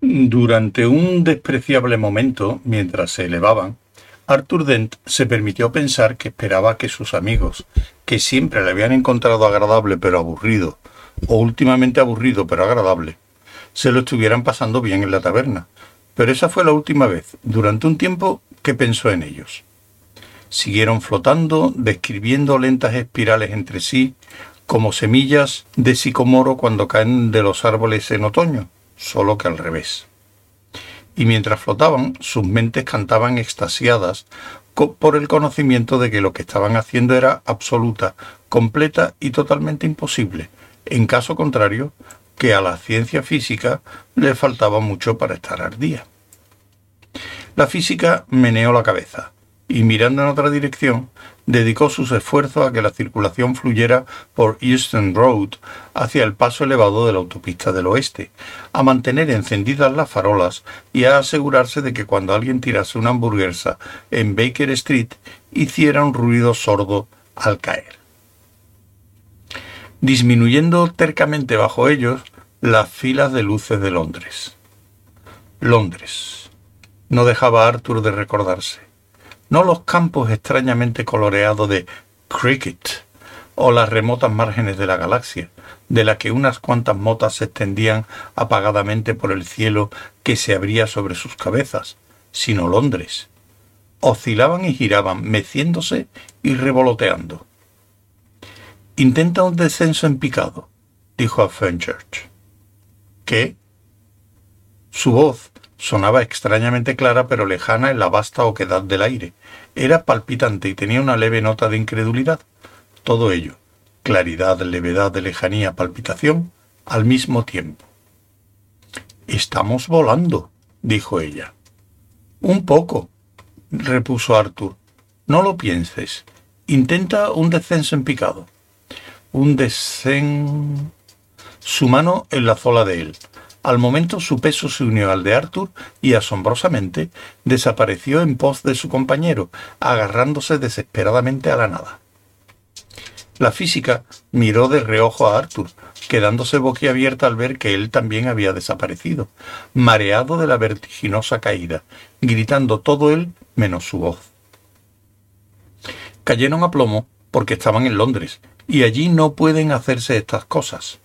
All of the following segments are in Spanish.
Durante un despreciable momento, mientras se elevaban, Arthur Dent se permitió pensar que esperaba que sus amigos, que siempre le habían encontrado agradable pero aburrido, o últimamente aburrido pero agradable, se lo estuvieran pasando bien en la taberna. Pero esa fue la última vez, durante un tiempo, que pensó en ellos. Siguieron flotando, describiendo lentas espirales entre sí, como semillas de sicomoro cuando caen de los árboles en otoño, solo que al revés. Y mientras flotaban, sus mentes cantaban extasiadas por el conocimiento de que lo que estaban haciendo era absoluta, completa y totalmente imposible, en caso contrario, que a la ciencia física le faltaba mucho para estar al día. La física meneó la cabeza y mirando en otra dirección, dedicó sus esfuerzos a que la circulación fluyera por Euston Road hacia el paso elevado de la autopista del oeste, a mantener encendidas las farolas y a asegurarse de que cuando alguien tirase una hamburguesa en Baker Street hiciera un ruido sordo al caer disminuyendo tercamente bajo ellos las filas de luces de Londres. Londres. No dejaba Arthur de recordarse. No los campos extrañamente coloreados de Cricket o las remotas márgenes de la galaxia, de la que unas cuantas motas se extendían apagadamente por el cielo que se abría sobre sus cabezas, sino Londres. Oscilaban y giraban, meciéndose y revoloteando. Intenta un descenso en picado, dijo a Fenchurch. ¿Qué? Su voz sonaba extrañamente clara pero lejana en la vasta oquedad del aire. Era palpitante y tenía una leve nota de incredulidad. Todo ello, claridad, levedad, lejanía, palpitación, al mismo tiempo. Estamos volando, dijo ella. Un poco, repuso Arthur. No lo pienses. Intenta un descenso en picado un descen... Su mano enlazó la de él. Al momento su peso se unió al de Arthur y asombrosamente desapareció en pos de su compañero, agarrándose desesperadamente a la nada. La física miró de reojo a Arthur, quedándose boquiabierta al ver que él también había desaparecido, mareado de la vertiginosa caída, gritando todo él menos su voz. Cayeron a plomo porque estaban en Londres y allí no pueden hacerse estas cosas.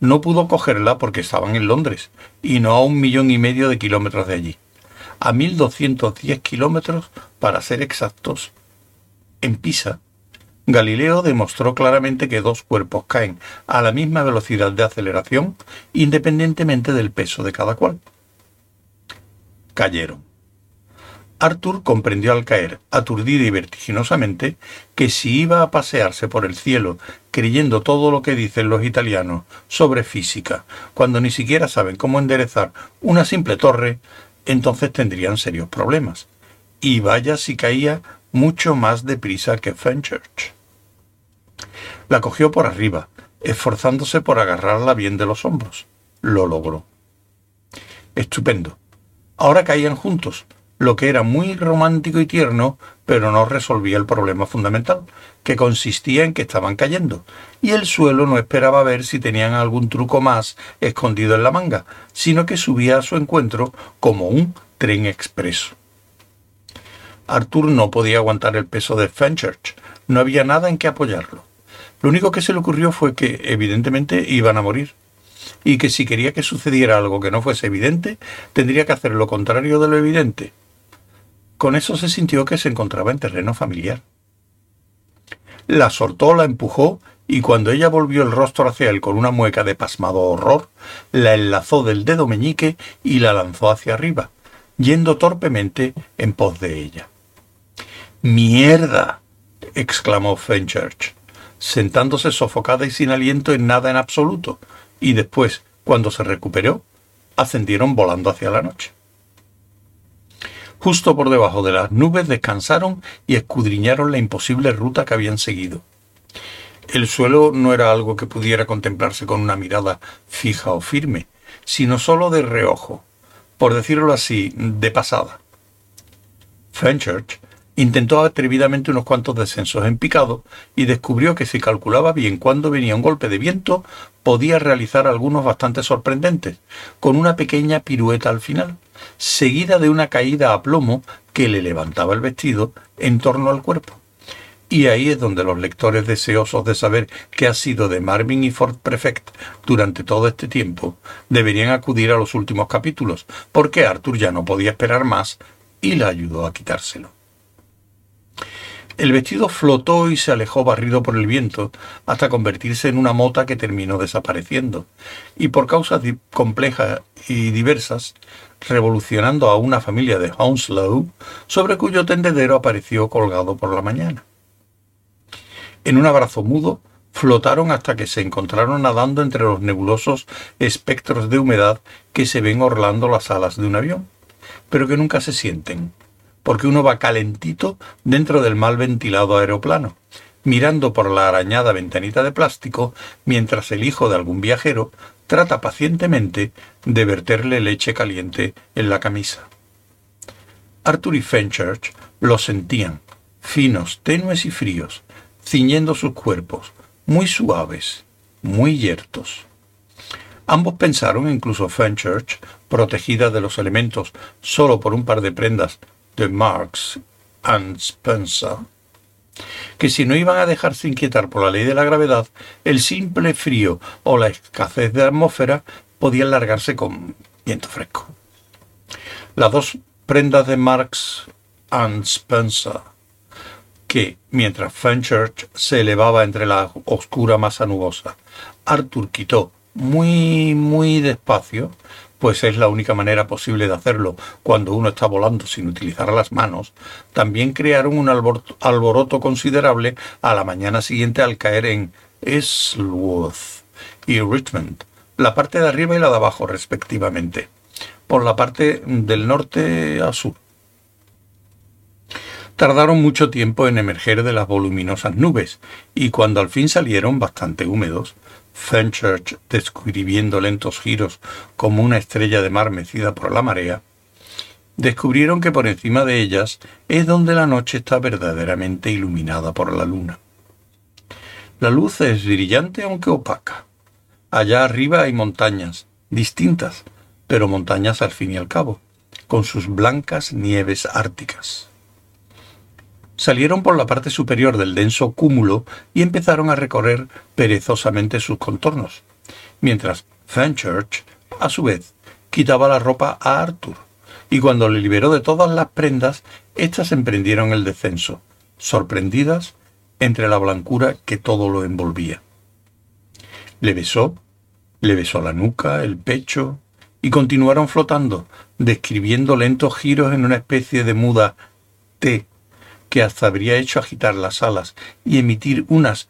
No pudo cogerla porque estaban en Londres y no a un millón y medio de kilómetros de allí. A 1210 kilómetros, para ser exactos, en Pisa, Galileo demostró claramente que dos cuerpos caen a la misma velocidad de aceleración independientemente del peso de cada cual. Cayeron. Arthur comprendió al caer, aturdido y vertiginosamente, que si iba a pasearse por el cielo creyendo todo lo que dicen los italianos sobre física, cuando ni siquiera saben cómo enderezar una simple torre, entonces tendrían serios problemas. Y vaya si caía mucho más deprisa que Fenchurch. La cogió por arriba, esforzándose por agarrarla bien de los hombros. Lo logró. Estupendo. Ahora caían juntos, lo que era muy romántico y tierno, pero no resolvía el problema fundamental, que consistía en que estaban cayendo, y el suelo no esperaba ver si tenían algún truco más escondido en la manga, sino que subía a su encuentro como un tren expreso. Arthur no podía aguantar el peso de Fenchurch, no había nada en que apoyarlo. Lo único que se le ocurrió fue que, evidentemente, iban a morir, y que si quería que sucediera algo que no fuese evidente, tendría que hacer lo contrario de lo evidente, con eso se sintió que se encontraba en terreno familiar. La soltó, la empujó, y cuando ella volvió el rostro hacia él con una mueca de pasmado horror, la enlazó del dedo meñique y la lanzó hacia arriba, yendo torpemente en pos de ella. ¡Mierda! exclamó Fenchurch, sentándose sofocada y sin aliento en nada en absoluto, y después, cuando se recuperó, ascendieron volando hacia la noche. Justo por debajo de las nubes descansaron y escudriñaron la imposible ruta que habían seguido. El suelo no era algo que pudiera contemplarse con una mirada fija o firme, sino sólo de reojo, por decirlo así, de pasada. Fenchurch intentó atrevidamente unos cuantos descensos en picado y descubrió que si calculaba bien cuándo venía un golpe de viento, podía realizar algunos bastante sorprendentes, con una pequeña pirueta al final, seguida de una caída a plomo que le levantaba el vestido en torno al cuerpo. Y ahí es donde los lectores deseosos de saber qué ha sido de Marvin y Ford Prefect durante todo este tiempo deberían acudir a los últimos capítulos, porque Arthur ya no podía esperar más y la ayudó a quitárselo. El vestido flotó y se alejó barrido por el viento hasta convertirse en una mota que terminó desapareciendo, y por causas complejas y diversas, revolucionando a una familia de Hounslow, sobre cuyo tendedero apareció colgado por la mañana. En un abrazo mudo, flotaron hasta que se encontraron nadando entre los nebulosos espectros de humedad que se ven orlando las alas de un avión, pero que nunca se sienten, porque uno va calentito dentro del mal ventilado aeroplano, mirando por la arañada ventanita de plástico mientras el hijo de algún viajero trata pacientemente de verterle leche caliente en la camisa. Arthur y Fenchurch lo sentían, finos, tenues y fríos, ciñendo sus cuerpos, muy suaves, muy yertos. Ambos pensaron, incluso Fenchurch, protegida de los elementos solo por un par de prendas de Marx and Spencer, que si no iban a dejarse inquietar por la ley de la gravedad, el simple frío o la escasez de atmósfera podían largarse con viento fresco. Las dos prendas de Marx and Spencer que, mientras Fenchurch se elevaba entre la oscura masa nubosa, Arthur quitó muy, muy despacio, pues es la única manera posible de hacerlo cuando uno está volando sin utilizar las manos, también crearon un alboroto considerable a la mañana siguiente al caer en Esworth y Richmond, la parte de arriba y la de abajo respectivamente, por la parte del norte a sur. Tardaron mucho tiempo en emerger de las voluminosas nubes, y cuando al fin salieron bastante húmedos, Fenchurch describiendo lentos giros como una estrella de mar mecida por la marea, descubrieron que por encima de ellas es donde la noche está verdaderamente iluminada por la luna. La luz es brillante aunque opaca. Allá arriba hay montañas, distintas, pero montañas al fin y al cabo, con sus blancas nieves árticas salieron por la parte superior del denso cúmulo y empezaron a recorrer perezosamente sus contornos, mientras Fenchurch, a su vez, quitaba la ropa a Arthur, y cuando le liberó de todas las prendas, éstas emprendieron el descenso, sorprendidas entre la blancura que todo lo envolvía. Le besó, le besó la nuca, el pecho, y continuaron flotando, describiendo lentos giros en una especie de muda T que hasta habría hecho agitar las alas y emitir unas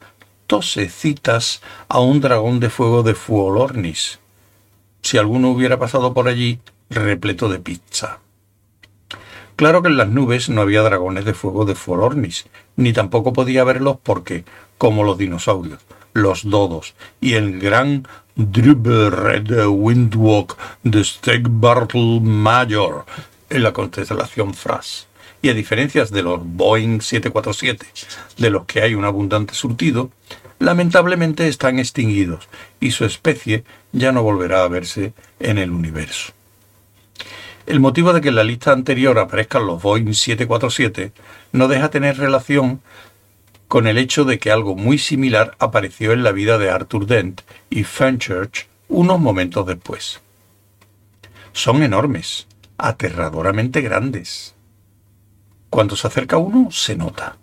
tosecitas a un dragón de fuego de Fuolornis, si alguno hubiera pasado por allí repleto de pizza. Claro que en las nubes no había dragones de fuego de Fuolornis, ni tampoco podía verlos porque, como los dinosaurios, los dodos y el gran Red Windwalk de Stegbartl Mayor en la constelación Fras y a diferencia de los Boeing 747, de los que hay un abundante surtido, lamentablemente están extinguidos y su especie ya no volverá a verse en el universo. El motivo de que en la lista anterior aparezcan los Boeing 747 no deja tener relación con el hecho de que algo muy similar apareció en la vida de Arthur Dent y Fenchurch unos momentos después. Son enormes, aterradoramente grandes. Cuando se acerca uno, se nota.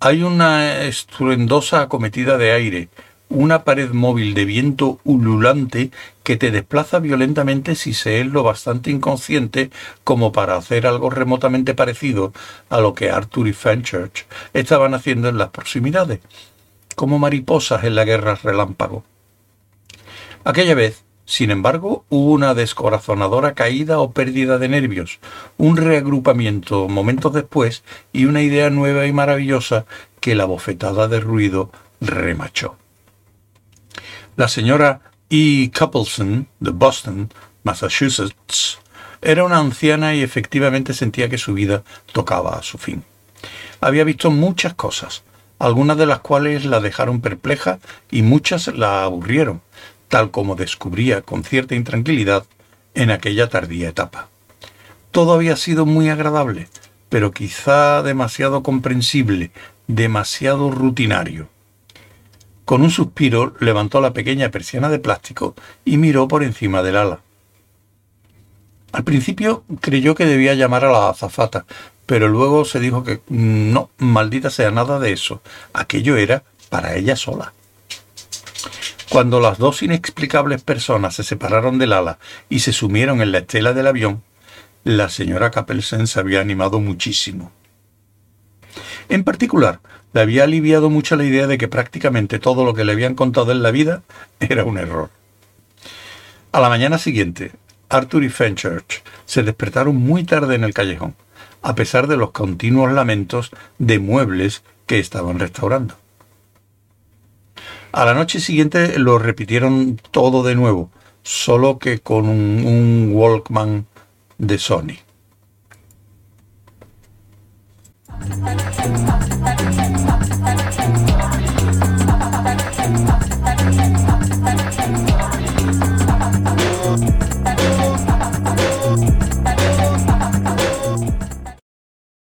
Hay una estruendosa acometida de aire, una pared móvil de viento ululante que te desplaza violentamente si se es lo bastante inconsciente como para hacer algo remotamente parecido a lo que Arthur y Fenchurch estaban haciendo en las proximidades, como mariposas en la guerra relámpago. Aquella vez sin embargo, hubo una descorazonadora caída o pérdida de nervios, un reagrupamiento momentos después y una idea nueva y maravillosa que la bofetada de ruido remachó. La señora E. Coupleson, de Boston, Massachusetts, era una anciana y efectivamente sentía que su vida tocaba a su fin. Había visto muchas cosas, algunas de las cuales la dejaron perpleja y muchas la aburrieron, tal como descubría con cierta intranquilidad en aquella tardía etapa. Todo había sido muy agradable, pero quizá demasiado comprensible, demasiado rutinario. Con un suspiro levantó la pequeña persiana de plástico y miró por encima del ala. Al principio creyó que debía llamar a la azafata, pero luego se dijo que no, maldita sea nada de eso. Aquello era para ella sola. Cuando las dos inexplicables personas se separaron del ala y se sumieron en la estela del avión, la señora Capelsen se había animado muchísimo. En particular, le había aliviado mucho la idea de que prácticamente todo lo que le habían contado en la vida era un error. A la mañana siguiente, Arthur y Fenchurch se despertaron muy tarde en el callejón, a pesar de los continuos lamentos de muebles que estaban restaurando. A la noche siguiente lo repitieron todo de nuevo, solo que con un, un Walkman de Sony.